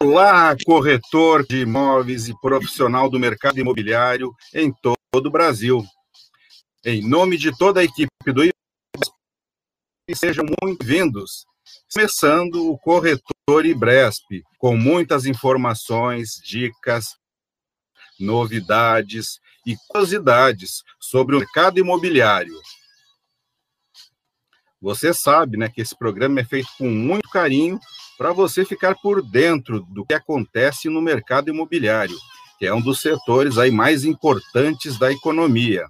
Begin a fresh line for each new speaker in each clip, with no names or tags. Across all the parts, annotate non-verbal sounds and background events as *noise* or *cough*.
Olá, corretor de imóveis e profissional do mercado imobiliário em todo o Brasil. Em nome de toda a equipe do IBRESP, sejam muito vindos. Começando o corretor IBRESP, com muitas informações, dicas, novidades e curiosidades sobre o mercado imobiliário. Você sabe, né, que esse programa é feito com muito carinho para você ficar por dentro do que acontece no mercado imobiliário, que é um dos setores aí mais importantes da economia.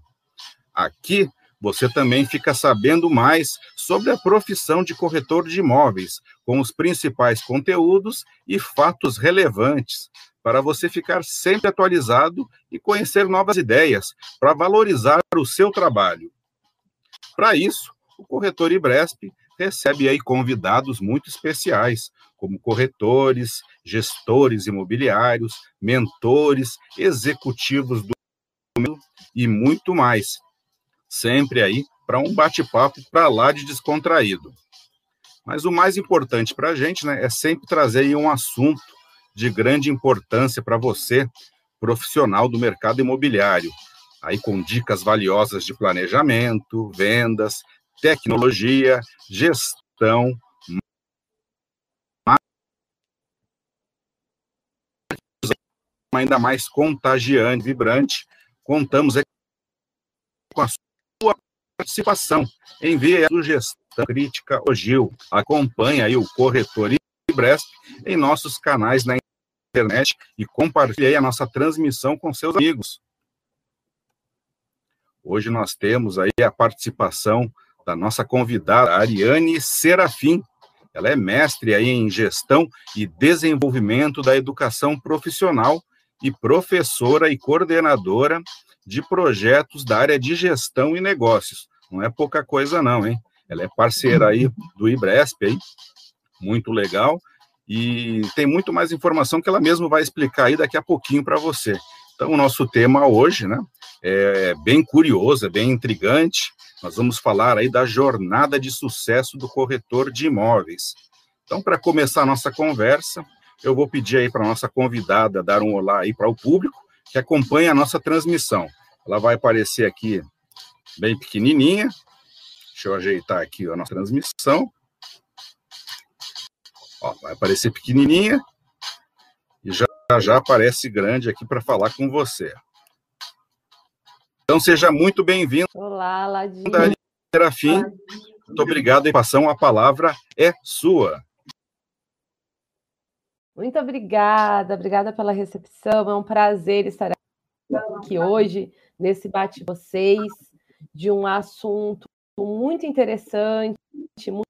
Aqui você também fica sabendo mais sobre a profissão de corretor de imóveis, com os principais conteúdos e fatos relevantes, para você ficar sempre atualizado e conhecer novas ideias para valorizar o seu trabalho. Para isso, o corretor Ibresp recebe aí convidados muito especiais, como corretores, gestores imobiliários, mentores, executivos do e muito mais. Sempre aí para um bate-papo para lá de descontraído. Mas o mais importante para a gente né, é sempre trazer aí um assunto de grande importância para você, profissional do mercado imobiliário, aí com dicas valiosas de planejamento, vendas, tecnologia, gestão, ainda mais contagiante, vibrante. Contamos com a sua participação. Envie a sugestão crítica o Gil. Acompanhe aí o corretor Ibresp em nossos canais na internet e compartilhe a nossa transmissão com seus amigos. Hoje nós temos aí a participação da nossa convidada, Ariane Serafim. Ela é mestre em gestão e desenvolvimento da educação profissional e professora e coordenadora de projetos da área de gestão e negócios. Não é pouca coisa não, hein? Ela é parceira aí do IBRESP, aí, muito legal, e tem muito mais informação que ela mesma vai explicar aí daqui a pouquinho para você. Então, o nosso tema hoje, né, é bem curioso, é bem intrigante, nós vamos falar aí da jornada de sucesso do corretor de imóveis. Então, para começar a nossa conversa, eu vou pedir aí para a nossa convidada dar um olá aí para o público que acompanha a nossa transmissão. Ela vai aparecer aqui bem pequenininha. Deixa eu ajeitar aqui a nossa transmissão. Ó, vai aparecer pequenininha e já já aparece grande aqui para falar com você. Então, seja muito bem-vindo.
Olá, Ladinho.
Serafim. Muito obrigado, em passão, a palavra é sua.
Muito obrigada, obrigada pela recepção. É um prazer estar aqui hoje nesse bate vocês de um assunto muito interessante, muito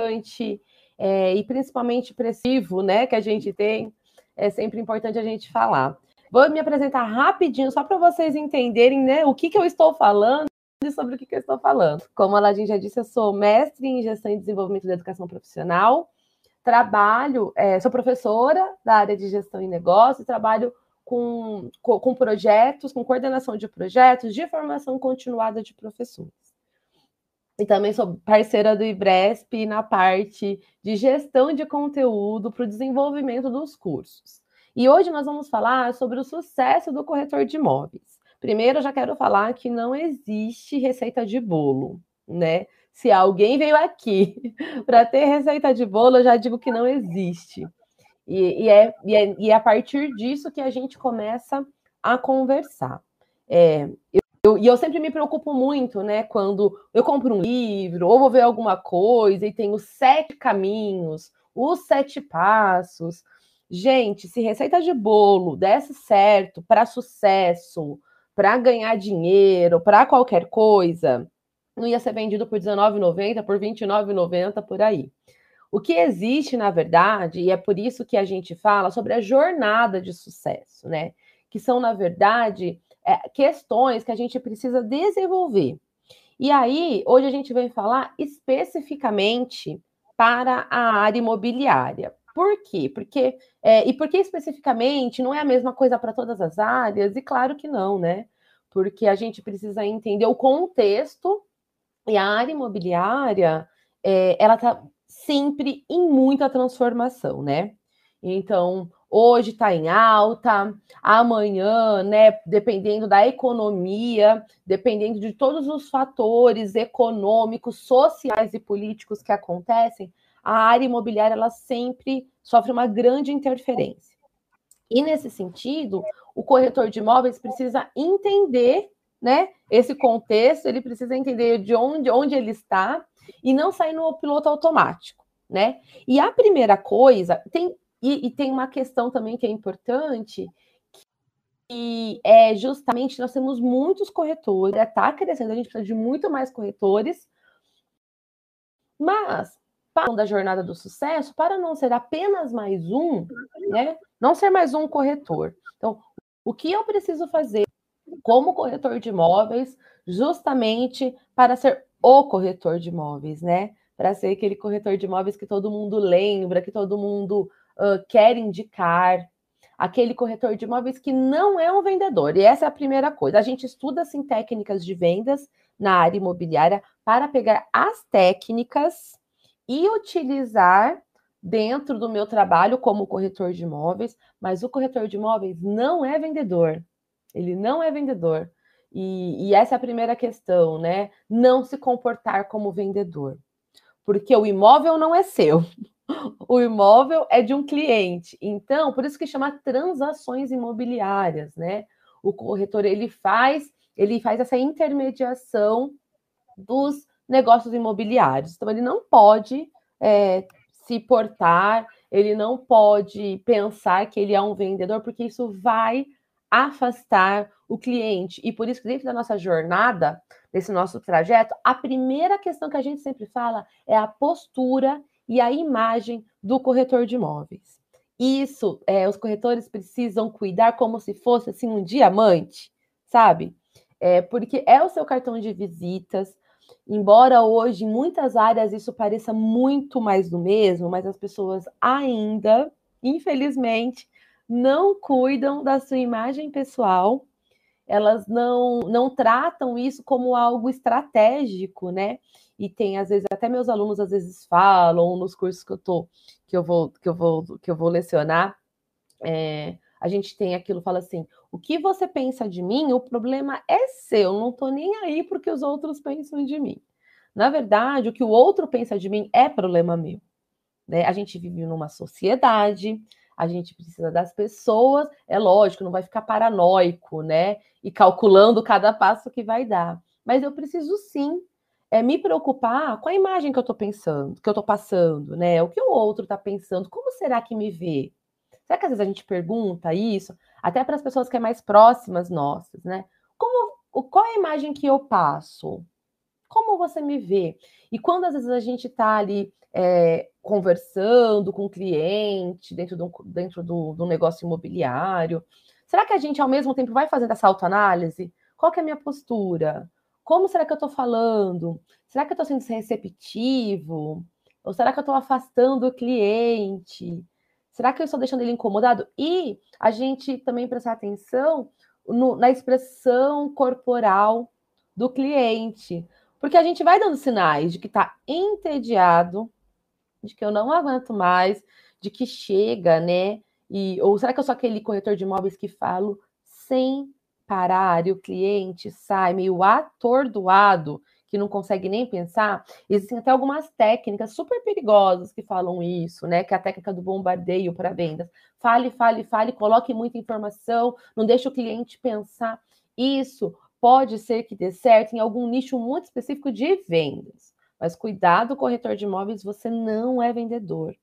importante é, e principalmente pressivo, né? Que a gente tem. É sempre importante a gente falar. Vou me apresentar rapidinho, só para vocês entenderem né, o que, que eu estou falando e sobre o que, que eu estou falando. Como a Ladin já disse, eu sou mestre em gestão e desenvolvimento da educação profissional, trabalho, é, sou professora da área de gestão e negócios, trabalho com, com, com projetos, com coordenação de projetos de formação continuada de professores. E também sou parceira do IBRESP na parte de gestão de conteúdo para o desenvolvimento dos cursos. E hoje nós vamos falar sobre o sucesso do corretor de imóveis. Primeiro, eu já quero falar que não existe receita de bolo, né? Se alguém veio aqui *laughs* para ter receita de bolo, eu já digo que não existe. E, e, é, e, é, e é a partir disso que a gente começa a conversar. É, eu, eu, e eu sempre me preocupo muito, né? Quando eu compro um livro ou vou ver alguma coisa e os sete caminhos, os sete passos. Gente, se receita de bolo desse certo para sucesso, para ganhar dinheiro, para qualquer coisa, não ia ser vendido por R$19,90, por R$29,90 por aí. O que existe, na verdade, e é por isso que a gente fala sobre a jornada de sucesso, né? Que são, na verdade, é, questões que a gente precisa desenvolver. E aí, hoje a gente vem falar especificamente para a área imobiliária. Por quê? Porque, é, e por que especificamente não é a mesma coisa para todas as áreas? E claro que não, né? Porque a gente precisa entender o contexto e a área imobiliária, é, ela está sempre em muita transformação, né? Então, hoje está em alta, amanhã, né, dependendo da economia, dependendo de todos os fatores econômicos, sociais e políticos que acontecem, a área imobiliária ela sempre sofre uma grande interferência. E nesse sentido, o corretor de imóveis precisa entender, né, esse contexto, ele precisa entender de onde, onde ele está e não sair no piloto automático, né? E a primeira coisa, tem e, e tem uma questão também que é importante, que é justamente nós temos muitos corretores, está crescendo, a gente precisa de muito mais corretores, mas para da jornada do sucesso, para não ser apenas mais um, né? Não ser mais um corretor. Então, o que eu preciso fazer como corretor de imóveis, justamente para ser o corretor de imóveis, né? Para ser aquele corretor de imóveis que todo mundo lembra, que todo mundo uh, quer indicar, aquele corretor de imóveis que não é um vendedor. E essa é a primeira coisa. A gente estuda assim técnicas de vendas na área imobiliária para pegar as técnicas e utilizar dentro do meu trabalho como corretor de imóveis, mas o corretor de imóveis não é vendedor. Ele não é vendedor. E, e essa é a primeira questão, né? Não se comportar como vendedor. Porque o imóvel não é seu *laughs* o imóvel é de um cliente. Então, por isso que chama transações imobiliárias, né? O corretor ele faz, ele faz essa intermediação dos negócios imobiliários. Então, ele não pode é, se portar, ele não pode pensar que ele é um vendedor, porque isso vai afastar o cliente. E por isso dentro da nossa jornada, desse nosso trajeto, a primeira questão que a gente sempre fala é a postura e a imagem do corretor de imóveis. Isso, é, os corretores precisam cuidar como se fosse assim um diamante, sabe? É, porque é o seu cartão de visitas. Embora hoje em muitas áreas isso pareça muito mais do mesmo, mas as pessoas ainda, infelizmente, não cuidam da sua imagem pessoal. Elas não não tratam isso como algo estratégico, né? e tem às vezes até meus alunos às vezes falam nos cursos que eu tô que eu vou que eu vou que eu vou lecionar é, a gente tem aquilo fala assim o que você pensa de mim o problema é seu não tô nem aí porque os outros pensam de mim. Na verdade o que o outro pensa de mim é problema meu né? A gente vive numa sociedade a gente precisa das pessoas é lógico não vai ficar paranoico né? E calculando cada passo que vai dar. Mas eu preciso sim é me preocupar com a imagem que eu estou pensando, que eu estou passando, né? O que o outro está pensando, como será que me vê? Será que às vezes a gente pergunta isso, até para as pessoas que é mais próximas nossas, né? Como, qual é a imagem que eu passo? Como você me vê? E quando às vezes a gente está ali é, conversando com o cliente dentro, do, dentro do, do negócio imobiliário, será que a gente ao mesmo tempo vai fazendo essa autoanálise? Qual é a minha postura? Como será que eu estou falando? Será que eu estou sendo receptivo? Ou será que eu estou afastando o cliente? Será que eu estou deixando ele incomodado? E a gente também prestar atenção no, na expressão corporal do cliente. Porque a gente vai dando sinais de que está entediado, de que eu não aguento mais, de que chega, né? E, ou será que eu sou aquele corretor de imóveis que falo sem parar e o cliente sai meio atordoado, que não consegue nem pensar, existem até algumas técnicas super perigosas que falam isso, né? Que é a técnica do bombardeio para vendas. Fale, fale, fale, coloque muita informação, não deixe o cliente pensar. Isso pode ser que dê certo em algum nicho muito específico de vendas. Mas cuidado, corretor de imóveis, você não é vendedor.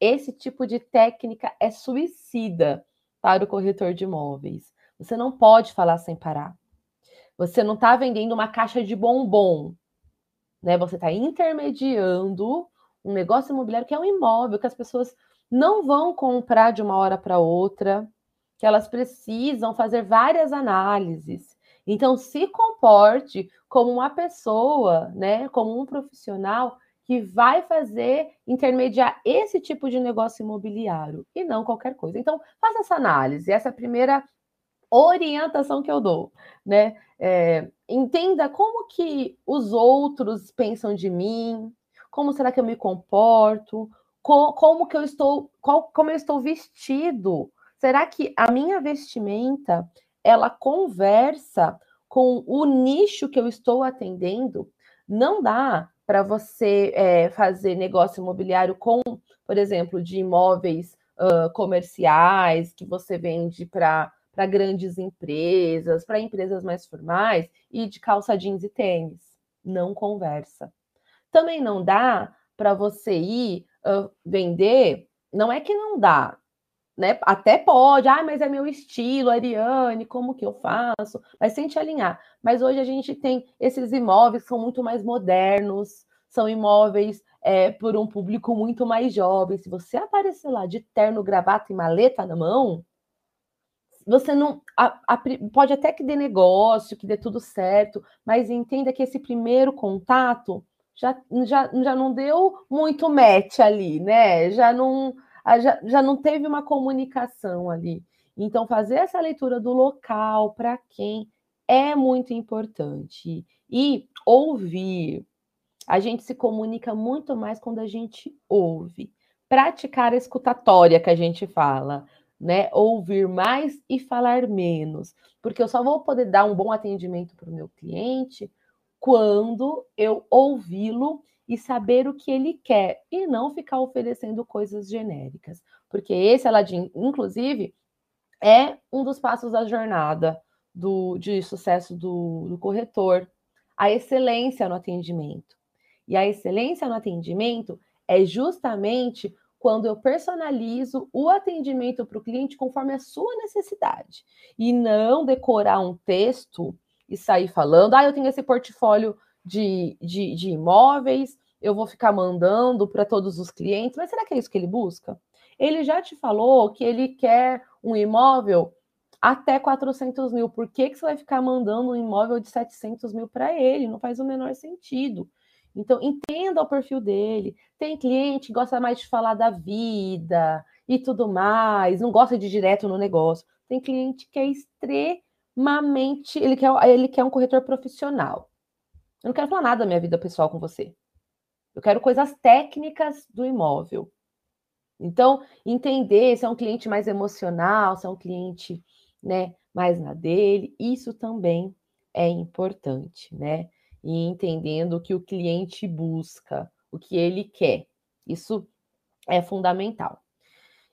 Esse tipo de técnica é suicida para o corretor de imóveis. Você não pode falar sem parar. Você não está vendendo uma caixa de bombom, né? Você está intermediando um negócio imobiliário que é um imóvel que as pessoas não vão comprar de uma hora para outra, que elas precisam fazer várias análises. Então, se comporte como uma pessoa, né, como um profissional que vai fazer intermediar esse tipo de negócio imobiliário e não qualquer coisa. Então, faça essa análise. Essa é a primeira orientação que eu dou, né? É, entenda como que os outros pensam de mim, como será que eu me comporto, co como que eu estou, qual, como eu estou vestido? Será que a minha vestimenta ela conversa com o nicho que eu estou atendendo? Não dá para você é, fazer negócio imobiliário com, por exemplo, de imóveis uh, comerciais que você vende para para grandes empresas, para empresas mais formais e de calça jeans e tênis. Não conversa. Também não dá para você ir uh, vender, não é que não dá, né? Até pode, ah, mas é meu estilo, Ariane, como que eu faço? Mas sem te alinhar. Mas hoje a gente tem esses imóveis que são muito mais modernos, são imóveis é, por um público muito mais jovem. Se você aparecer lá de terno, gravata e maleta na mão, você não a, a, pode até que dê negócio, que dê tudo certo, mas entenda que esse primeiro contato já, já, já não deu muito match ali, né? Já não, já, já não teve uma comunicação ali. Então, fazer essa leitura do local, para quem, é muito importante. E ouvir. A gente se comunica muito mais quando a gente ouve. Praticar a escutatória que a gente fala né? Ouvir mais e falar menos, porque eu só vou poder dar um bom atendimento para o meu cliente quando eu ouvi-lo e saber o que ele quer e não ficar oferecendo coisas genéricas, porque esse Aladim, inclusive, é um dos passos da jornada do, de sucesso do, do corretor, a excelência no atendimento. E a excelência no atendimento é justamente quando eu personalizo o atendimento para o cliente conforme a sua necessidade. E não decorar um texto e sair falando, ah, eu tenho esse portfólio de, de, de imóveis, eu vou ficar mandando para todos os clientes, mas será que é isso que ele busca? Ele já te falou que ele quer um imóvel até 400 mil. Por que, que você vai ficar mandando um imóvel de 700 mil para ele? Não faz o menor sentido. Então, entenda o perfil dele. Tem cliente que gosta mais de falar da vida e tudo mais, não gosta de ir direto no negócio. Tem cliente que é extremamente. Ele quer, ele quer um corretor profissional. Eu não quero falar nada da minha vida pessoal com você. Eu quero coisas técnicas do imóvel. Então, entender se é um cliente mais emocional, se é um cliente né, mais na dele, isso também é importante, né? E entendendo o que o cliente busca, o que ele quer. Isso é fundamental.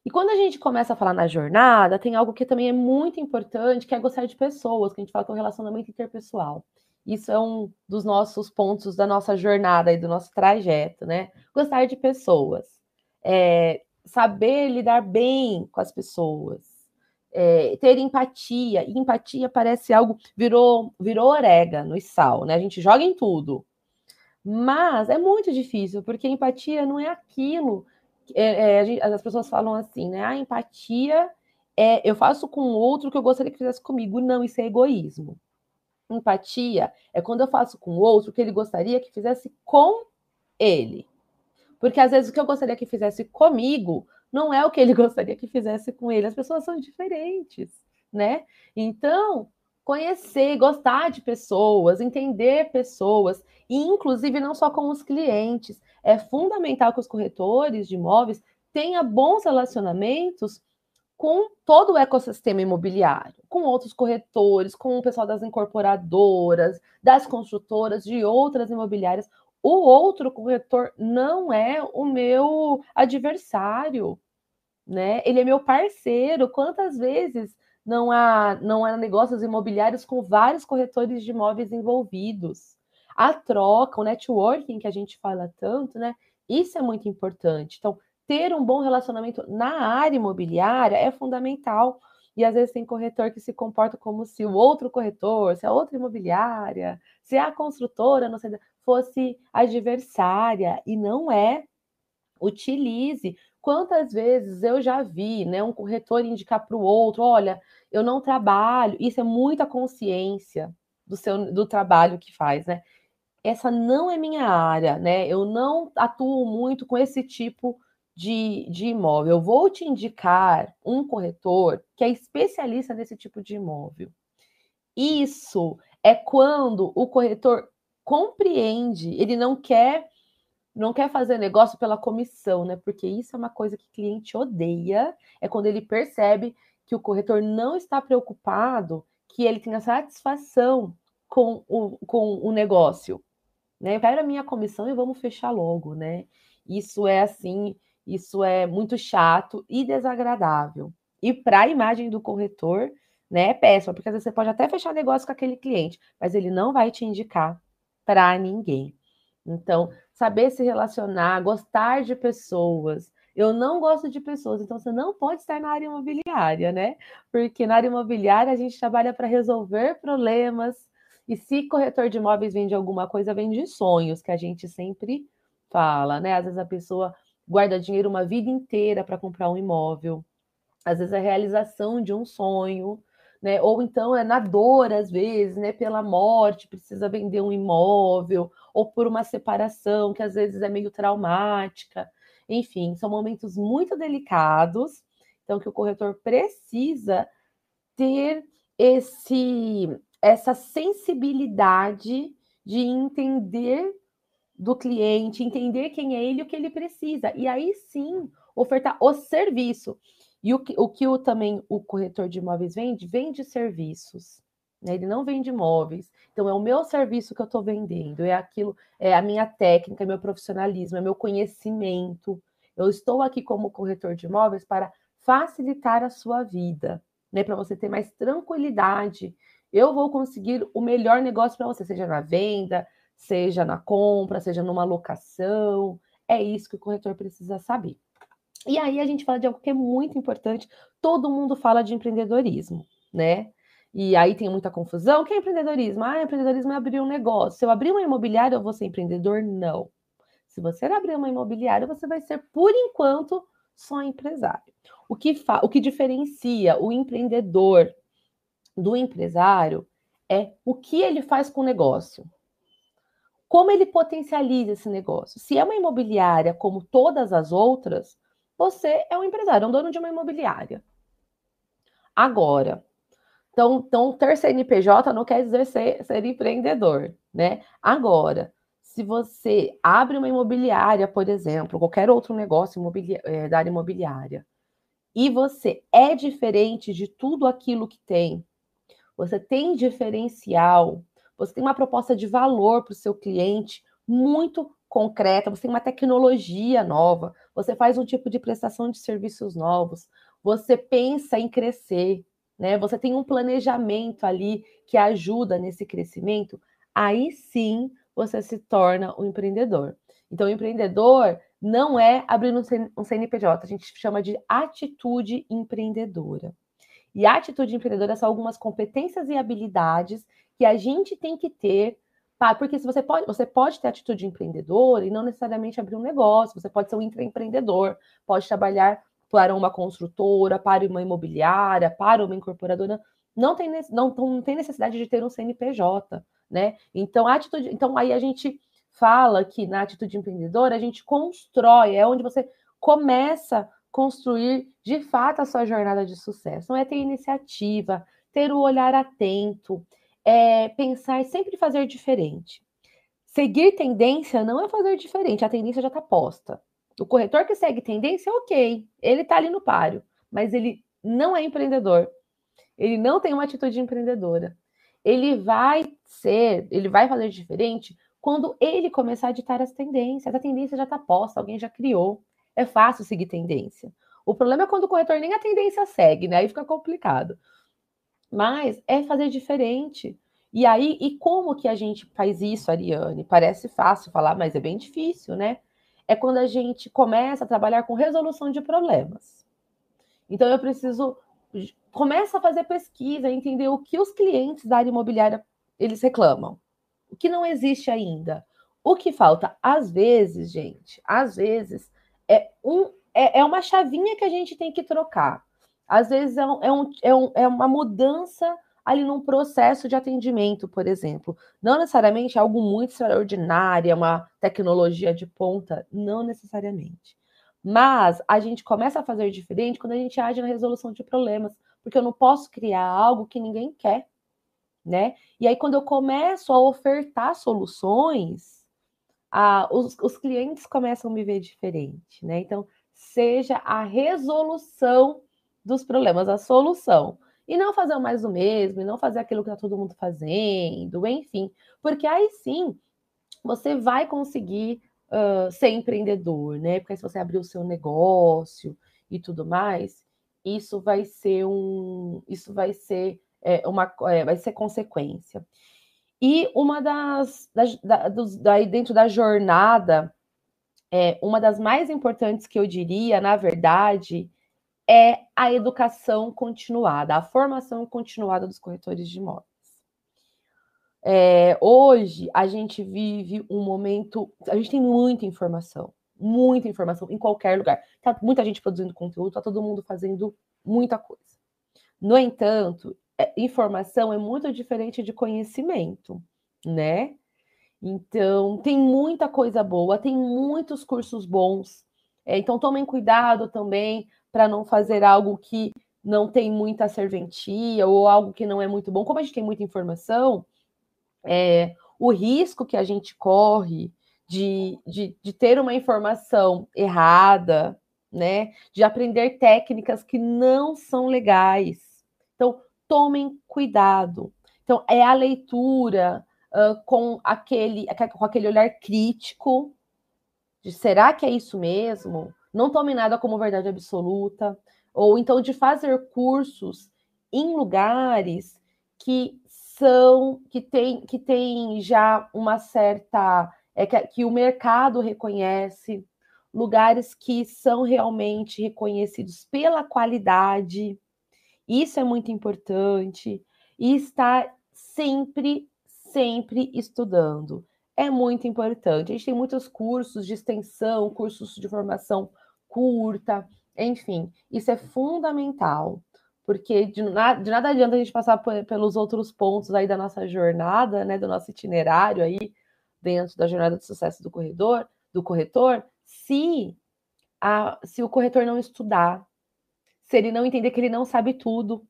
E quando a gente começa a falar na jornada, tem algo que também é muito importante, que é gostar de pessoas, que a gente fala que é o relacionamento interpessoal. Isso é um dos nossos pontos da nossa jornada e do nosso trajeto, né? Gostar de pessoas. É, saber lidar bem com as pessoas é, ter empatia. E empatia parece algo virou virou orégano e sal, né? A gente joga em tudo. Mas é muito difícil, porque empatia não é aquilo. É, é, as pessoas falam assim, né? A empatia é eu faço com o outro o que eu gostaria que fizesse comigo. Não, isso é egoísmo. Empatia é quando eu faço com o outro o que ele gostaria que fizesse com ele. Porque às vezes o que eu gostaria que fizesse comigo não é o que ele *laughs* gostaria que fizesse com ele. As pessoas são diferentes, né? Então, conhecer, gostar de pessoas, entender pessoas, e inclusive não só com os clientes. É fundamental que os corretores de imóveis tenham bons relacionamentos com todo o ecossistema imobiliário, com outros corretores, com o pessoal das incorporadoras, das construtoras, de outras imobiliárias, o outro corretor não é o meu adversário, né? Ele é meu parceiro. Quantas vezes não há não há negócios imobiliários com vários corretores de imóveis envolvidos? A troca, o networking que a gente fala tanto, né? Isso é muito importante. Então, ter um bom relacionamento na área imobiliária é fundamental. E às vezes tem corretor que se comporta como se o outro corretor, se a outra imobiliária, se a construtora, não sei, fosse adversária e não é. Utilize. Quantas vezes eu já vi, né, um corretor indicar para o outro, olha, eu não trabalho. Isso é muita consciência do seu do trabalho que faz, né? Essa não é minha área, né? Eu não atuo muito com esse tipo de, de imóvel. Eu vou te indicar um corretor que é especialista nesse tipo de imóvel. Isso é quando o corretor compreende, ele não quer não quer fazer negócio pela comissão, né? Porque isso é uma coisa que o cliente odeia, é quando ele percebe que o corretor não está preocupado que ele tenha satisfação com o, com o negócio. Né? Eu quero a minha comissão e vamos fechar logo, né? Isso é assim, isso é muito chato e desagradável. E para a imagem do corretor, né, é péssimo, porque às vezes você pode até fechar negócio com aquele cliente, mas ele não vai te indicar para ninguém. Então, saber se relacionar, gostar de pessoas. Eu não gosto de pessoas, então você não pode estar na área imobiliária, né? Porque na área imobiliária a gente trabalha para resolver problemas. E se corretor de imóveis vende alguma coisa, vende sonhos, que a gente sempre fala, né? Às vezes a pessoa guarda dinheiro uma vida inteira para comprar um imóvel. Às vezes a realização de um sonho né? Ou então é na dor, às vezes, né? Pela morte, precisa vender um imóvel, ou por uma separação, que às vezes é meio traumática. Enfim, são momentos muito delicados, então que o corretor precisa ter esse essa sensibilidade de entender do cliente, entender quem é ele o que ele precisa. E aí sim, ofertar o serviço. E o que o, que o também o corretor de imóveis vende? Vende serviços. Né? Ele não vende imóveis. Então, é o meu serviço que eu estou vendendo, é aquilo, é a minha técnica, é meu profissionalismo, é meu conhecimento. Eu estou aqui como corretor de imóveis para facilitar a sua vida, né? Para você ter mais tranquilidade. Eu vou conseguir o melhor negócio para você, seja na venda, seja na compra, seja numa locação. É isso que o corretor precisa saber. E aí a gente fala de algo que é muito importante. Todo mundo fala de empreendedorismo, né? E aí tem muita confusão. O que é empreendedorismo? Ah, empreendedorismo é abrir um negócio. Se eu abrir uma imobiliária, eu vou ser empreendedor? Não. Se você abrir uma imobiliária, você vai ser, por enquanto, só empresário. O que, fa o que diferencia o empreendedor do empresário é o que ele faz com o negócio. Como ele potencializa esse negócio. Se é uma imobiliária como todas as outras, você é um empresário, é um dono de uma imobiliária. Agora, então, então ter CNPJ não quer dizer ser, ser empreendedor, né? Agora, se você abre uma imobiliária, por exemplo, qualquer outro negócio é, da área imobiliária, e você é diferente de tudo aquilo que tem, você tem diferencial, você tem uma proposta de valor para o seu cliente muito concreta, você tem uma tecnologia nova, você faz um tipo de prestação de serviços novos, você pensa em crescer, né? Você tem um planejamento ali que ajuda nesse crescimento, aí sim você se torna um empreendedor. Então, empreendedor não é abrir um CNPJ, a gente chama de atitude empreendedora. E a atitude empreendedora são algumas competências e habilidades que a gente tem que ter porque se você pode, você pode ter atitude empreendedora e não necessariamente abrir um negócio, você pode ser um intraempreendedor, pode trabalhar para uma construtora, para uma imobiliária, para uma incorporadora, não tem, não, não tem necessidade de ter um CNPJ, né? Então, a atitude, então aí a gente fala que na atitude empreendedora a gente constrói, é onde você começa a construir de fato a sua jornada de sucesso. Não é ter iniciativa, ter o olhar atento, é pensar sempre fazer diferente. Seguir tendência não é fazer diferente, a tendência já está posta. O corretor que segue tendência, ok, ele está ali no páreo, mas ele não é empreendedor. Ele não tem uma atitude empreendedora. Ele vai ser, ele vai fazer diferente quando ele começar a ditar as tendências. A tendência já está posta, alguém já criou. É fácil seguir tendência. O problema é quando o corretor nem a tendência segue, né? Aí fica complicado. Mas é fazer diferente. E aí, e como que a gente faz isso, Ariane? Parece fácil falar, mas é bem difícil, né? É quando a gente começa a trabalhar com resolução de problemas. Então eu preciso começa a fazer pesquisa, entender o que os clientes da área imobiliária eles reclamam. O que não existe ainda. O que falta, às vezes, gente, às vezes, é, um, é, é uma chavinha que a gente tem que trocar. Às vezes é, é, um, é, um, é uma mudança ali num processo de atendimento, por exemplo. Não necessariamente algo muito extraordinário, uma tecnologia de ponta, não necessariamente. Mas a gente começa a fazer diferente quando a gente age na resolução de problemas, porque eu não posso criar algo que ninguém quer, né? E aí quando eu começo a ofertar soluções, a, os, os clientes começam a me ver diferente, né? Então, seja a resolução dos problemas, a solução. E não fazer mais o mesmo, e não fazer aquilo que está todo mundo fazendo, enfim. Porque aí sim você vai conseguir uh, ser empreendedor, né? Porque se você abrir o seu negócio e tudo mais, isso vai ser um. Isso vai ser é, uma é, vai ser consequência. E uma das, da, dos, daí dentro da jornada, é, uma das mais importantes que eu diria, na verdade, é a educação continuada, a formação continuada dos corretores de imóveis. É, hoje a gente vive um momento, a gente tem muita informação, muita informação em qualquer lugar. Tá muita gente produzindo conteúdo, tá todo mundo fazendo muita coisa. No entanto, é, informação é muito diferente de conhecimento, né? Então, tem muita coisa boa, tem muitos cursos bons. É, então, tomem cuidado também para não fazer algo que não tem muita serventia ou algo que não é muito bom. Como a gente tem muita informação, é, o risco que a gente corre de, de, de ter uma informação errada, né? De aprender técnicas que não são legais. Então, tomem cuidado. Então, é a leitura uh, com, aquele, com aquele olhar crítico de será que é isso mesmo? Não tome nada como verdade absoluta. Ou então de fazer cursos em lugares que são que tem que tem já uma certa é que, que o mercado reconhece lugares que são realmente reconhecidos pela qualidade isso é muito importante. E estar sempre, sempre estudando. É muito importante. A gente tem muitos cursos de extensão, cursos de formação curta, enfim, isso é fundamental, porque de, nada, de nada adianta a gente passar pelos outros pontos aí da nossa jornada, né, do nosso itinerário aí dentro da jornada de sucesso do corredor, do corretor, se a, se o corretor não estudar, se ele não entender que ele não sabe tudo,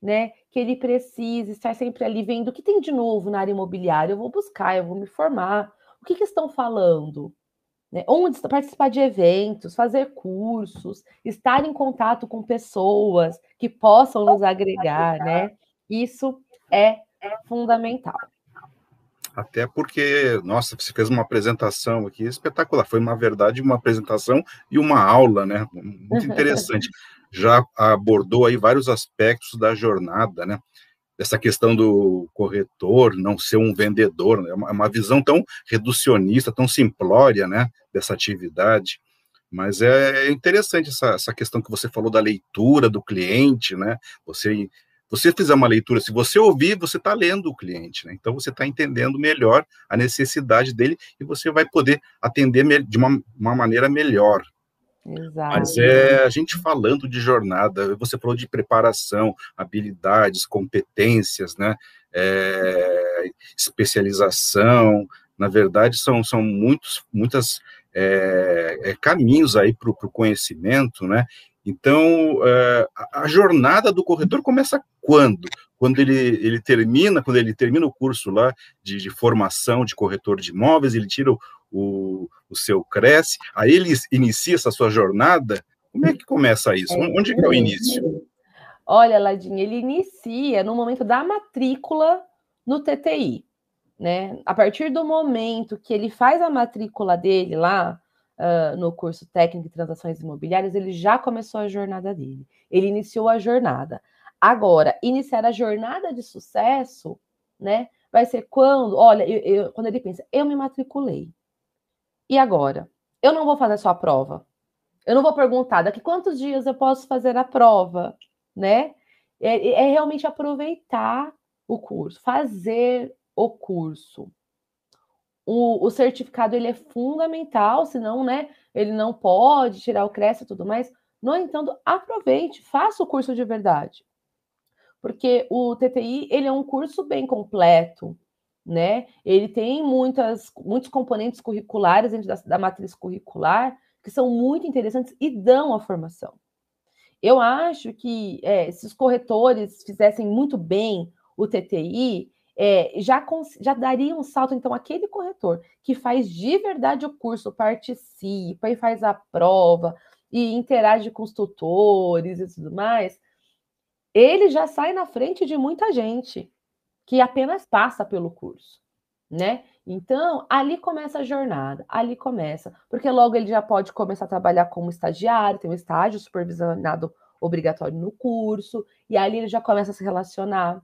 né? Que ele precisa estar sempre ali vendo o que tem de novo na área imobiliária. Eu vou buscar, eu vou me formar. O que, que estão falando? Né? Onde participar de eventos, fazer cursos, estar em contato com pessoas que possam nos agregar, né? Isso é fundamental.
Até porque, nossa, você fez uma apresentação aqui espetacular. Foi, uma verdade, uma apresentação e uma aula, né? Muito *laughs* interessante. já abordou aí vários aspectos da jornada, né? Essa questão do corretor não ser um vendedor, né? é uma, uma visão tão reducionista, tão simplória, né? Dessa atividade. Mas é interessante essa, essa questão que você falou da leitura do cliente, né? Você você fizer uma leitura, se você ouvir, você está lendo o cliente, né? Então você está entendendo melhor a necessidade dele e você vai poder atender de uma, uma maneira melhor, Exato. Mas é a gente falando de jornada, você falou de preparação, habilidades, competências, né? É, especialização, na verdade, são, são muitos, muitas é, é, caminhos aí para o conhecimento, né? Então, é, a jornada do corretor começa quando? Quando ele, ele termina, quando ele termina o curso lá de, de formação de corretor de imóveis, ele tira o, o, o seu cresce, aí ele inicia essa sua jornada, como é que começa isso? É, Onde é o início?
Olha, Ladinha, ele inicia no momento da matrícula no TTI, né? A partir do momento que ele faz a matrícula dele lá uh, no curso técnico de transações imobiliárias, ele já começou a jornada dele. Ele iniciou a jornada. Agora, iniciar a jornada de sucesso, né? Vai ser quando, olha, eu, eu, quando ele pensa, eu me matriculei, e agora? Eu não vou fazer só a prova. Eu não vou perguntar daqui quantos dias eu posso fazer a prova, né? É, é realmente aproveitar o curso, fazer o curso. O, o, certificado ele é fundamental, senão, né, ele não pode tirar o crédito e tudo mais. No entanto, aproveite, faça o curso de verdade. Porque o TTI, ele é um curso bem completo, né? Ele tem muitas, muitos componentes curriculares dentro da, da matriz curricular que são muito interessantes e dão a formação. Eu acho que é, se os corretores fizessem muito bem o TTI, é, já, já daria um salto, então, aquele corretor que faz de verdade o curso, participa e faz a prova e interage com os tutores e tudo mais, ele já sai na frente de muita gente que apenas passa pelo curso, né? Então, ali começa a jornada, ali começa, porque logo ele já pode começar a trabalhar como estagiário, tem um estágio supervisionado obrigatório no curso, e ali ele já começa a se relacionar.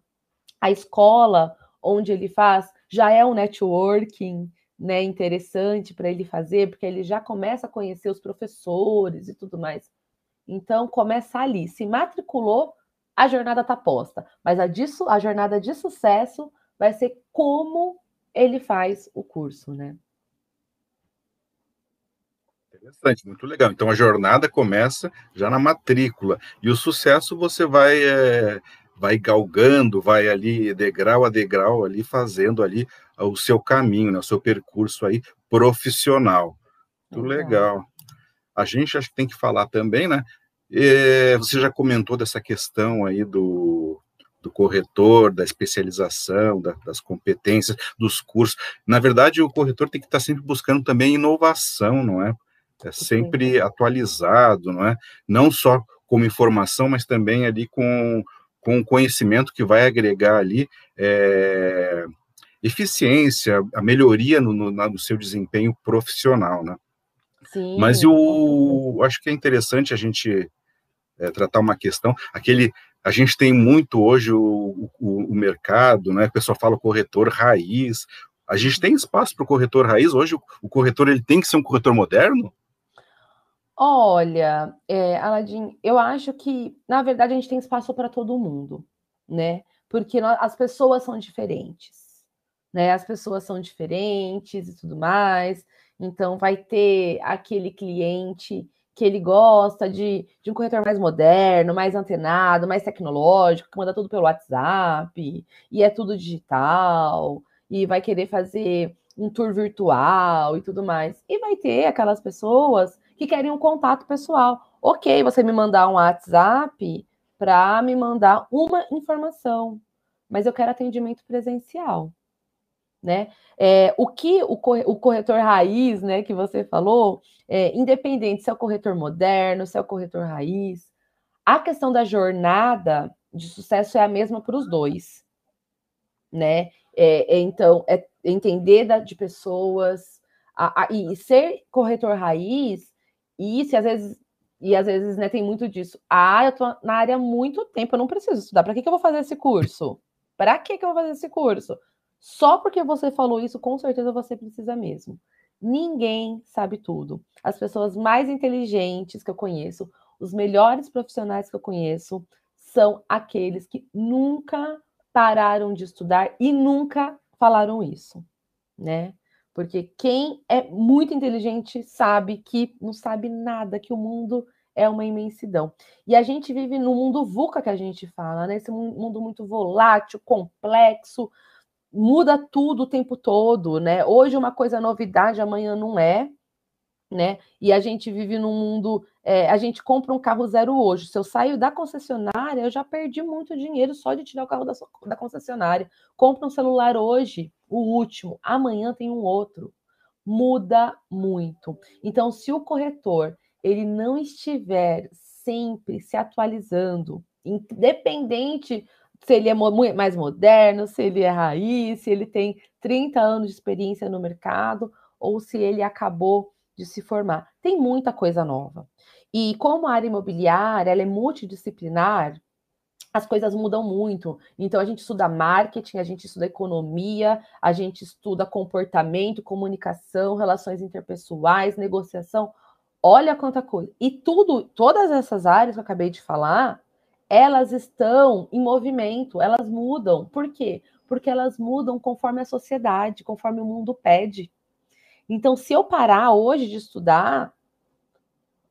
A escola onde ele faz já é um networking, né, interessante para ele fazer, porque ele já começa a conhecer os professores e tudo mais. Então, começa ali. Se matriculou, a jornada está posta. Mas a, disso, a jornada de sucesso vai ser como ele faz o curso, né?
Interessante, muito legal. Então a jornada começa já na matrícula e o sucesso você vai é, vai galgando, vai ali degrau a degrau ali fazendo ali o seu caminho, né, o seu percurso aí profissional. Muito legal. A gente acho que tem que falar também, né? É, você já comentou dessa questão aí do do corretor, da especialização, da, das competências, dos cursos. Na verdade, o corretor tem que estar sempre buscando também inovação, não é? É sempre atualizado, não é? Não só como informação, mas também ali com, com conhecimento que vai agregar ali é, eficiência, a melhoria no, no, no, seu desempenho profissional, né? Sim. Mas eu acho que é interessante a gente é, tratar uma questão, aquele a gente tem muito hoje o, o, o mercado, né? O pessoal fala corretor raiz. A gente tem espaço para o corretor raiz hoje. O, o, corretor ele tem que ser um corretor moderno?
Olha, é, Aladim, eu acho que na verdade a gente tem espaço para todo mundo, né? Porque nós, as pessoas são diferentes, né? As pessoas são diferentes e tudo mais. Então vai ter aquele cliente que ele gosta de, de um corretor mais moderno, mais antenado, mais tecnológico, que manda tudo pelo WhatsApp, e é tudo digital, e vai querer fazer um tour virtual e tudo mais. E vai ter aquelas pessoas que querem um contato pessoal. Ok, você me mandar um WhatsApp para me mandar uma informação, mas eu quero atendimento presencial né? É, o que o, corretor raiz, né, que você falou, é, independente se é o corretor moderno, se é o corretor raiz, a questão da jornada de sucesso é a mesma para os dois, né? É, é, então, é entender da, de pessoas a, a, e ser corretor raiz, e se às vezes e às vezes né, tem muito disso. Ah, eu estou na área há muito tempo, eu não preciso estudar. Para que, que eu vou fazer esse curso? Para que, que eu vou fazer esse curso? Só porque você falou isso, com certeza você precisa mesmo. Ninguém sabe tudo. As pessoas mais inteligentes que eu conheço, os melhores profissionais que eu conheço, são aqueles que nunca pararam de estudar e nunca falaram isso, né? Porque quem é muito inteligente sabe que não sabe nada, que o mundo é uma imensidão. E a gente vive no mundo VUCA que a gente fala, né? Esse mundo muito volátil, complexo, muda tudo o tempo todo, né? Hoje uma coisa é novidade, amanhã não é, né? E a gente vive num mundo, é, a gente compra um carro zero hoje. Se eu saio da concessionária, eu já perdi muito dinheiro só de tirar o carro da, da concessionária. Compra um celular hoje, o último, amanhã tem um outro. Muda muito. Então, se o corretor ele não estiver sempre se atualizando, independente se ele é mais moderno, se ele é raiz, se ele tem 30 anos de experiência no mercado ou se ele acabou de se formar. Tem muita coisa nova. E como a área imobiliária ela é multidisciplinar, as coisas mudam muito. Então a gente estuda marketing, a gente estuda economia, a gente estuda comportamento, comunicação, relações interpessoais, negociação. Olha quanta coisa. E tudo, todas essas áreas que eu acabei de falar, elas estão em movimento, elas mudam. Por quê? Porque elas mudam conforme a sociedade, conforme o mundo pede. Então, se eu parar hoje de estudar,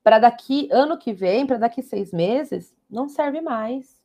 para daqui ano que vem, para daqui seis meses, não serve mais.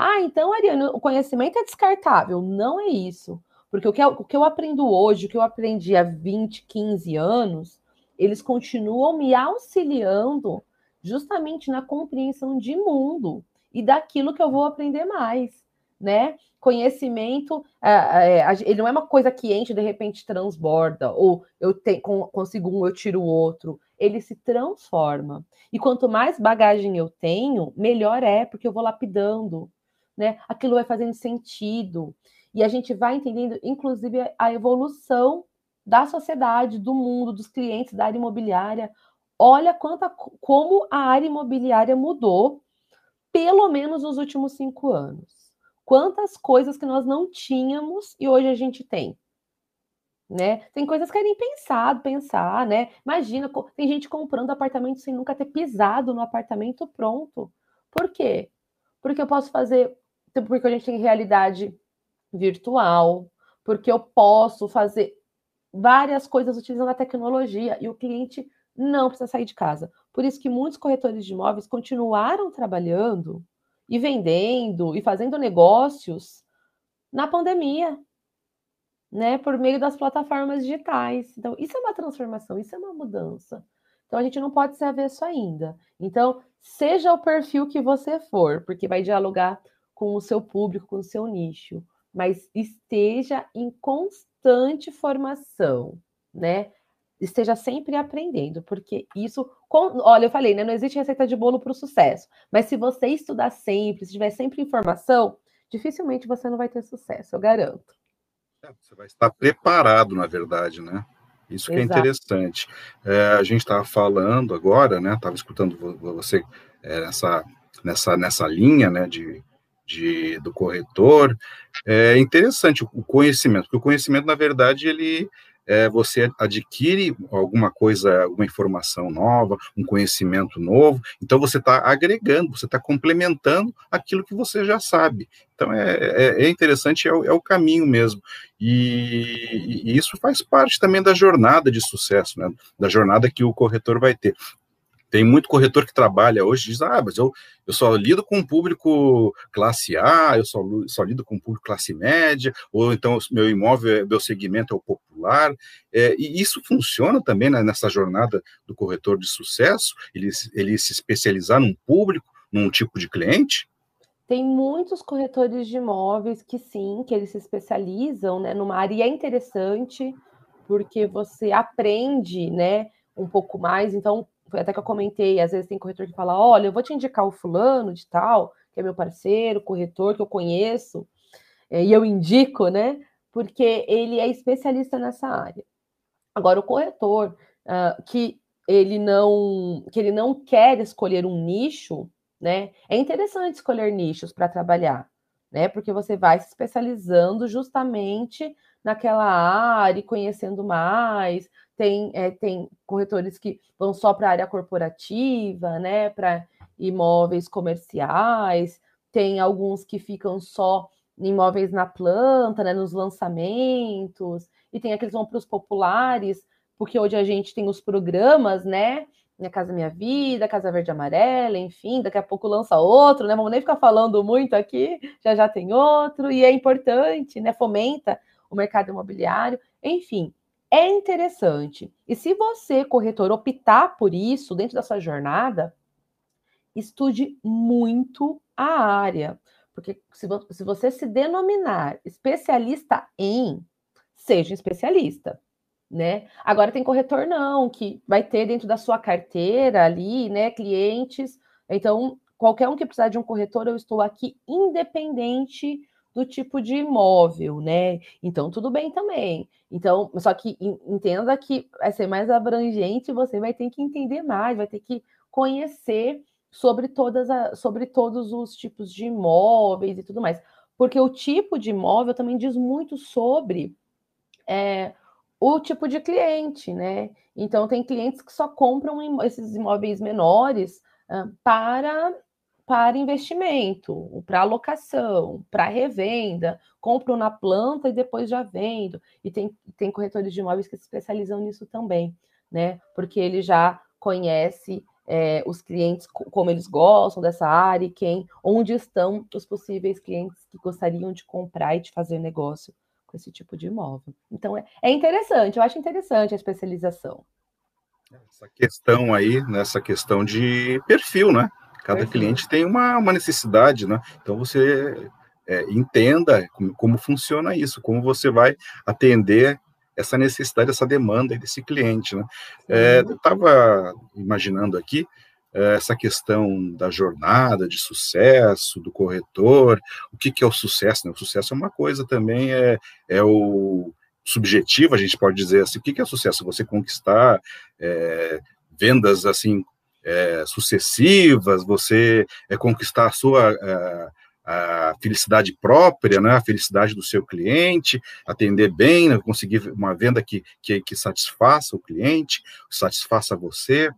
Ah, então, Ariane, o conhecimento é descartável. Não é isso. Porque o que, eu, o que eu aprendo hoje, o que eu aprendi há 20, 15 anos, eles continuam me auxiliando justamente na compreensão de mundo e daquilo que eu vou aprender mais. né? Conhecimento, é, é, ele não é uma coisa que enche de repente transborda, ou eu te, consigo um, eu tiro o outro. Ele se transforma. E quanto mais bagagem eu tenho, melhor é, porque eu vou lapidando, né? Aquilo vai fazendo sentido. E a gente vai entendendo, inclusive, a evolução da sociedade, do mundo, dos clientes da área imobiliária. Olha quanta, como a área imobiliária mudou, pelo menos nos últimos cinco anos. Quantas coisas que nós não tínhamos e hoje a gente tem. Né? Tem coisas que é nem pensado, pensar, né? Imagina, tem gente comprando apartamento sem nunca ter pisado no apartamento pronto. Por quê? Porque eu posso fazer, porque a gente tem realidade virtual, porque eu posso fazer várias coisas utilizando a tecnologia e o cliente não precisa sair de casa. Por isso que muitos corretores de imóveis continuaram trabalhando e vendendo e fazendo negócios na pandemia, né, por meio das plataformas digitais. Então, isso é uma transformação, isso é uma mudança. Então, a gente não pode ser avesso ainda. Então, seja o perfil que você for, porque vai dialogar com o seu público, com o seu nicho, mas esteja em constante formação, né? Esteja sempre aprendendo, porque isso, olha, eu falei, né? Não existe receita de bolo para o sucesso, mas se você estudar sempre, se tiver sempre informação, dificilmente você não vai ter sucesso, eu garanto.
É, você vai estar preparado, na verdade, né? Isso que é Exato. é interessante. É, a gente estava falando agora, né? Estava escutando você é, nessa, nessa, nessa linha, né? De de, do corretor. É interessante o conhecimento, porque o conhecimento, na verdade, ele é, você adquire alguma coisa, alguma informação nova, um conhecimento novo, então você está agregando, você está complementando aquilo que você já sabe. Então é, é, é interessante, é o, é o, caminho mesmo. E, e, isso faz parte também da jornada de sucesso, né? da jornada que o corretor vai ter. Tem muito corretor que trabalha hoje diz: ah, mas eu, eu só lido com público classe A, eu só, só lido com público classe média, ou então meu imóvel, meu segmento é o popular. É, e isso funciona também né, nessa jornada do corretor de sucesso? Ele, ele se especializar num público, num tipo de cliente?
Tem muitos corretores de imóveis que sim, que eles se especializam né, numa área e é interessante, porque você aprende né, um pouco mais. Então, foi até que eu comentei, às vezes tem corretor que fala: olha, eu vou te indicar o fulano de tal, que é meu parceiro, corretor que eu conheço, é, e eu indico, né? Porque ele é especialista nessa área. Agora, o corretor uh, que ele não que ele não quer escolher um nicho, né? É interessante escolher nichos para trabalhar, né? Porque você vai se especializando justamente naquela área, conhecendo mais, tem, é, tem corretores que vão só para a área corporativa, né, para imóveis comerciais, tem alguns que ficam só em imóveis na planta, né, nos lançamentos, e tem aqueles que vão para os populares, porque hoje a gente tem os programas, né, minha Casa Minha Vida, Casa Verde Amarela, enfim, daqui a pouco lança outro, né? Vamos nem ficar falando muito aqui, já já tem outro, e é importante, né? Fomenta o mercado imobiliário, enfim é interessante. E se você, corretor, optar por isso dentro da sua jornada, estude muito a área. Porque se você se denominar especialista em, seja especialista. Né? Agora tem corretor não, que vai ter dentro da sua carteira ali, né, clientes. Então, qualquer um que precisar de um corretor, eu estou aqui independente do tipo de imóvel, né? Então, tudo bem também. Então, só que entenda que vai ser mais abrangente, você vai ter que entender mais, vai ter que conhecer sobre todas a, sobre todos os tipos de imóveis e tudo mais. Porque o tipo de imóvel também diz muito sobre é, o tipo de cliente, né? Então, tem clientes que só compram esses imóveis menores uh, para para investimento, para alocação, para revenda, compro na planta e depois já vendo. E tem, tem corretores de imóveis que se especializam nisso também, né? Porque ele já conhece é, os clientes, como eles gostam dessa área e quem, onde estão os possíveis clientes que gostariam de comprar e de fazer negócio com esse tipo de imóvel. Então é, é interessante, eu acho interessante a especialização.
Essa questão aí, nessa questão de perfil, né? Cada cliente tem uma, uma necessidade, né? Então você é, entenda como, como, funciona isso, como você vai atender essa necessidade, essa demanda desse cliente. Né? É, eu estava imaginando aqui é, essa questão da jornada de sucesso, do corretor, o que, que é o sucesso? Né? O sucesso é uma coisa também, é, é o subjetivo, a gente pode dizer assim, o que, que é sucesso? Você conquistar é, vendas assim é, sucessivas, você é, conquistar a sua a, a felicidade própria, né, a felicidade do seu cliente, atender bem, né, conseguir uma venda que, que, que satisfaça o cliente, satisfaça você.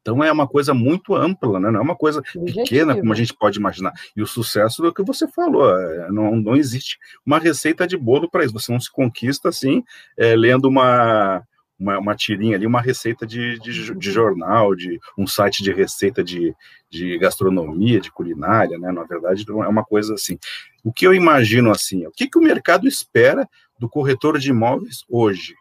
Então é uma coisa muito ampla, né? não é uma coisa pequena como a gente pode imaginar. E o sucesso é o que você falou, é, não, não existe uma receita de bolo para isso. Você não se conquista assim, é, lendo uma, uma, uma, tirinha ali, uma receita de, de, de, jornal, de um site de receita de, de gastronomia, de culinária, né? Na verdade, é uma coisa assim. O que eu imagino assim, o que, que o mercado espera do corretor de imóveis hoje?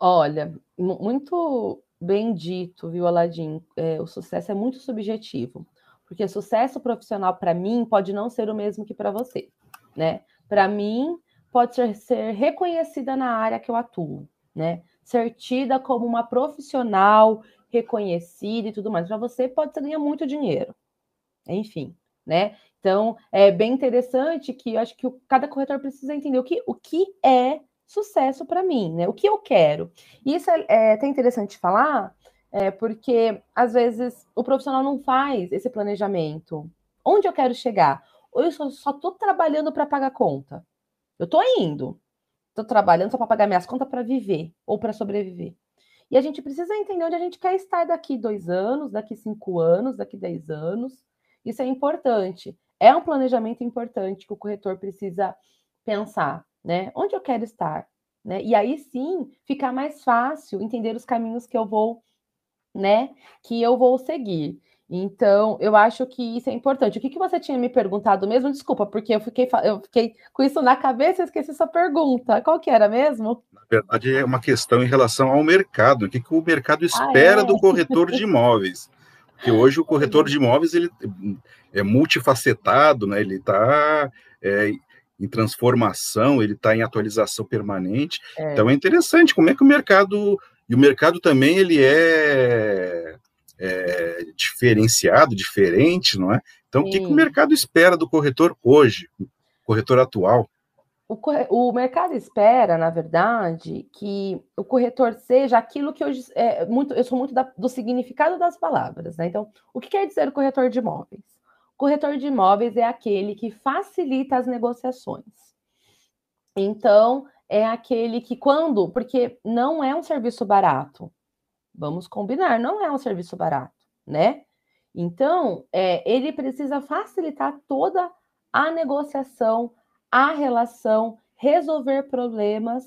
Olha, muito bem dito, viu, Aladim? É, o sucesso é muito subjetivo, porque sucesso profissional para mim pode não ser o mesmo que para você, né? Para mim pode ser, ser reconhecida na área que eu atuo, né? Ser tida como uma profissional reconhecida e tudo mais. Para você pode ser ganhar muito dinheiro, enfim, né? Então é bem interessante que eu acho que cada corretor precisa entender o que, o que é sucesso para mim, né? O que eu quero. E isso é, é até interessante falar, é, porque às vezes o profissional não faz esse planejamento. Onde eu quero chegar? Ou eu só estou trabalhando para pagar conta? Eu estou indo, estou trabalhando só para pagar minhas contas para viver ou para sobreviver. E a gente precisa entender onde a gente quer estar daqui dois anos, daqui cinco anos, daqui dez anos. Isso é importante. É um planejamento importante que o corretor precisa pensar né? Onde eu quero estar, né? E aí sim fica mais fácil entender os caminhos que eu vou, né? Que eu vou seguir. Então, eu acho que isso é importante. O que, que você tinha me perguntado mesmo? Desculpa, porque eu fiquei, eu fiquei com isso na cabeça e esqueci sua pergunta. Qual que era mesmo?
Na verdade, é uma questão em relação ao mercado. O que, que o mercado espera ah, é? do corretor de imóveis? Porque hoje o *laughs* corretor de imóveis ele é multifacetado, né? Ele está é, em transformação, ele está em atualização permanente. É. Então é interessante como é que o mercado e o mercado também ele é, é diferenciado, diferente, não é? Então Sim. o que, que, o mercado espera do corretor hoje, corretor atual?
O, o, mercado espera, na verdade, que o corretor seja aquilo que hoje é muito. Eu sou muito da, do significado das palavras, né? Então, o que quer dizer o corretor de imóveis? Corretor de imóveis é aquele que facilita as negociações. Então, é aquele que, quando, porque não é um serviço barato, vamos combinar, não é um serviço barato, né? Então, é, ele precisa facilitar toda a negociação, a relação, resolver problemas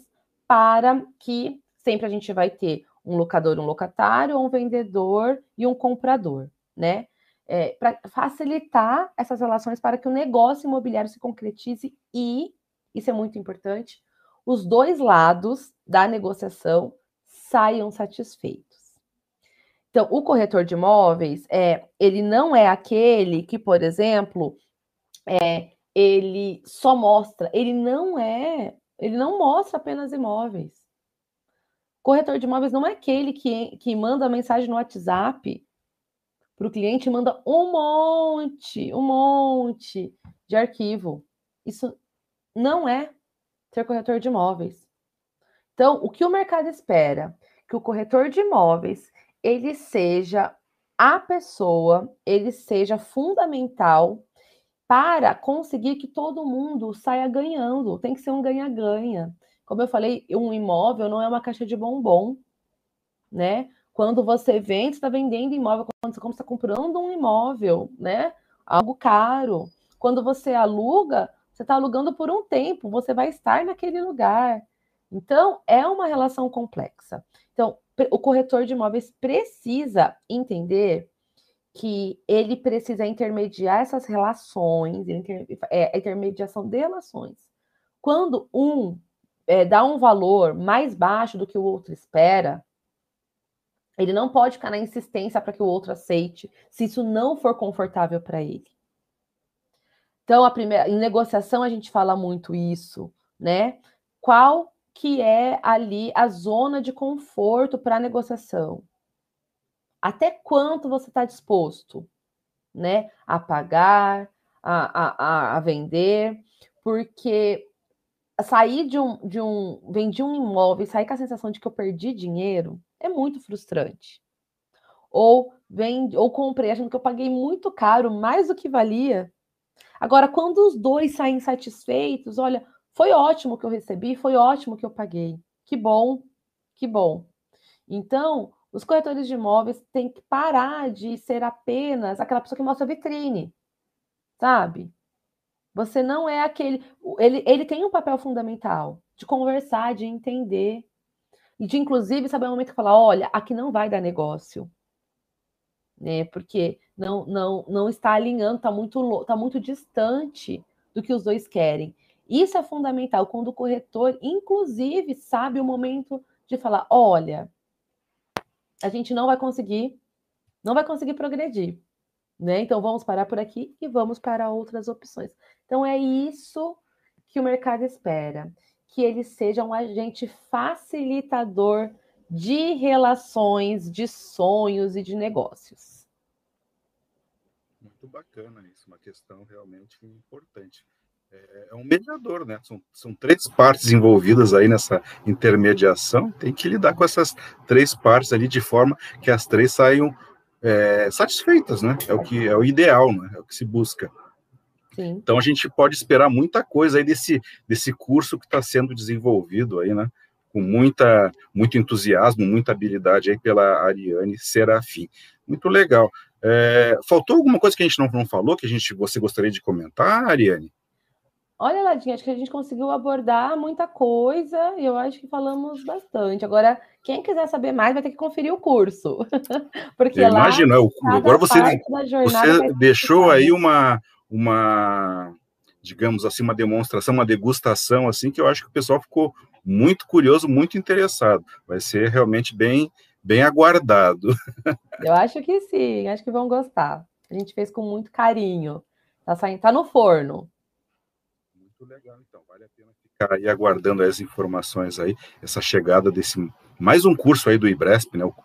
para que sempre a gente vai ter um locador, um locatário, um vendedor e um comprador, né? é, para facilitar essas relações para que o negócio imobiliário se concretize e, isso é muito importante, os dois lados da negociação saiam satisfeitos. Então, o corretor de imóveis, é, ele não é aquele que, por exemplo, é, ele só mostra, ele não é, ele não mostra apenas imóveis. Corretor de imóveis não é aquele que, que manda mensagem no WhatsApp para o cliente manda um monte, um monte de arquivo. Isso não é ser corretor de imóveis. Então, o que o mercado espera? Que o corretor de imóveis ele seja a pessoa, ele seja fundamental para conseguir que todo mundo saia ganhando. Tem que ser um ganha-ganha. Como eu falei, um imóvel não é uma caixa de bombom, né? Quando você vende, está vendendo imóvel, quando você está comprando um imóvel, né? Algo caro. Quando você aluga, você está alugando por um tempo, você vai estar naquele lugar. Então, é uma relação complexa. Então, o corretor de imóveis precisa entender que ele precisa intermediar essas relações, é, a intermediação de relações. Quando um é, dá um valor mais baixo do que o outro espera, ele não pode ficar na insistência para que o outro aceite, se isso não for confortável para ele. Então, a primeira, em negociação a gente fala muito isso, né? Qual que é ali a zona de conforto para a negociação? Até quanto você está disposto, né, a pagar, a, a, a vender? Porque sair de um, de um, vendi um imóvel e sair com a sensação de que eu perdi dinheiro é muito frustrante. Ou vem, ou comprei achando que eu paguei muito caro, mais do que valia. Agora, quando os dois saem satisfeitos, olha, foi ótimo que eu recebi, foi ótimo que eu paguei. Que bom, que bom. Então, os corretores de imóveis têm que parar de ser apenas aquela pessoa que mostra vitrine, sabe? Você não é aquele. Ele, ele tem um papel fundamental de conversar, de entender, e de, inclusive, saber o momento que falar: olha, aqui não vai dar negócio. Né? Porque não, não, não está alinhando, está muito, tá muito distante do que os dois querem. Isso é fundamental quando o corretor, inclusive, sabe o momento de falar: olha, a gente não vai conseguir, não vai conseguir progredir. Né? Então vamos parar por aqui e vamos para outras opções. Então é isso que o mercado espera, que ele seja um agente facilitador de relações, de sonhos e de negócios.
Muito bacana isso, uma questão realmente importante. É, é um mediador, né? São, são três partes envolvidas aí nessa intermediação. Tem que lidar com essas três partes ali de forma que as três saiam é, satisfeitas, né? É o que é o ideal, né? É o que se busca. Sim. Então a gente pode esperar muita coisa aí desse, desse curso que está sendo desenvolvido aí, né? Com muita, muito entusiasmo, muita habilidade aí pela Ariane Serafim. Muito legal. É, faltou alguma coisa que a gente não, não falou que a gente você gostaria de comentar, Ariane?
Olha, Ladinha, acho que a gente conseguiu abordar muita coisa e eu acho que falamos bastante. Agora, quem quiser saber mais vai ter que conferir o curso. *laughs*
Porque eu lá, é o, agora você, você deixou aí uma, uma, digamos assim, uma demonstração, uma degustação, assim, que eu acho que o pessoal ficou muito curioso, muito interessado. Vai ser realmente bem, bem aguardado. *laughs*
Eu acho que sim, acho que vão gostar. A gente fez com muito carinho. Tá saindo, tá no forno.
Muito legal, então. Vale a pena ficar aí aguardando as informações aí, essa chegada desse mais um curso aí do IBRESP, né? O,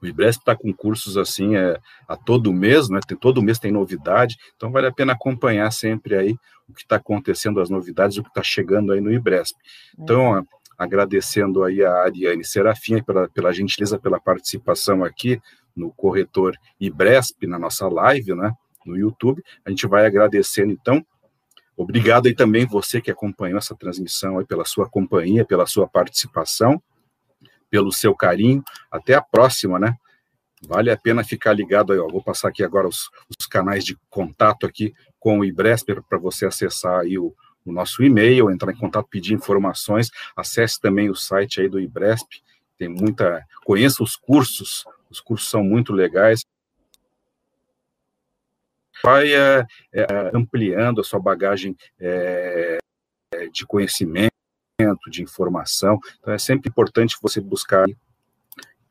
o IBRESP está com cursos assim é, a todo mês, né? Tem, todo mês tem novidade, então vale a pena acompanhar sempre aí o que está acontecendo, as novidades, o que está chegando aí no IBRESP. Então, agradecendo aí a Ariane Serafim pela, pela gentileza, pela participação aqui no corretor IBRESP, na nossa live, né? No YouTube. A gente vai agradecendo, então, Obrigado aí também você que acompanhou essa transmissão aí pela sua companhia, pela sua participação, pelo seu carinho. Até a próxima, né? Vale a pena ficar ligado aí, ó. Vou passar aqui agora os, os canais de contato aqui com o Ibresper para você acessar aí o, o nosso e-mail, entrar em contato, pedir informações. Acesse também o site aí do Ibresp. Tem muita, conheça os cursos. Os cursos são muito legais vai é, é, ampliando a sua bagagem é, de conhecimento, de informação. Então, é sempre importante você buscar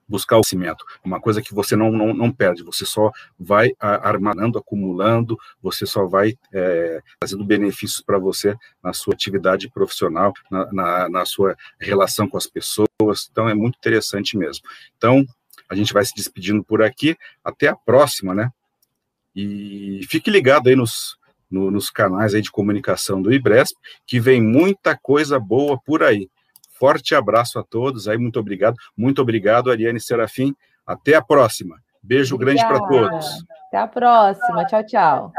buscar o conhecimento, uma coisa que você não, não, não perde, você só vai armazenando, acumulando, você só vai é, trazendo benefícios para você na sua atividade profissional, na, na, na, sua relação com as pessoas, então é muito interessante mesmo. Então, a gente vai se despedindo por aqui, até a próxima, né? E fique ligado aí nos, no, nos canais aí de comunicação do IBRESP, que vem muita coisa boa por aí. Forte abraço a todos aí, muito obrigado. Muito obrigado, Ariane Serafim. Até a próxima. Beijo Obrigada. grande para todos.
Até a próxima. Tchau, tchau.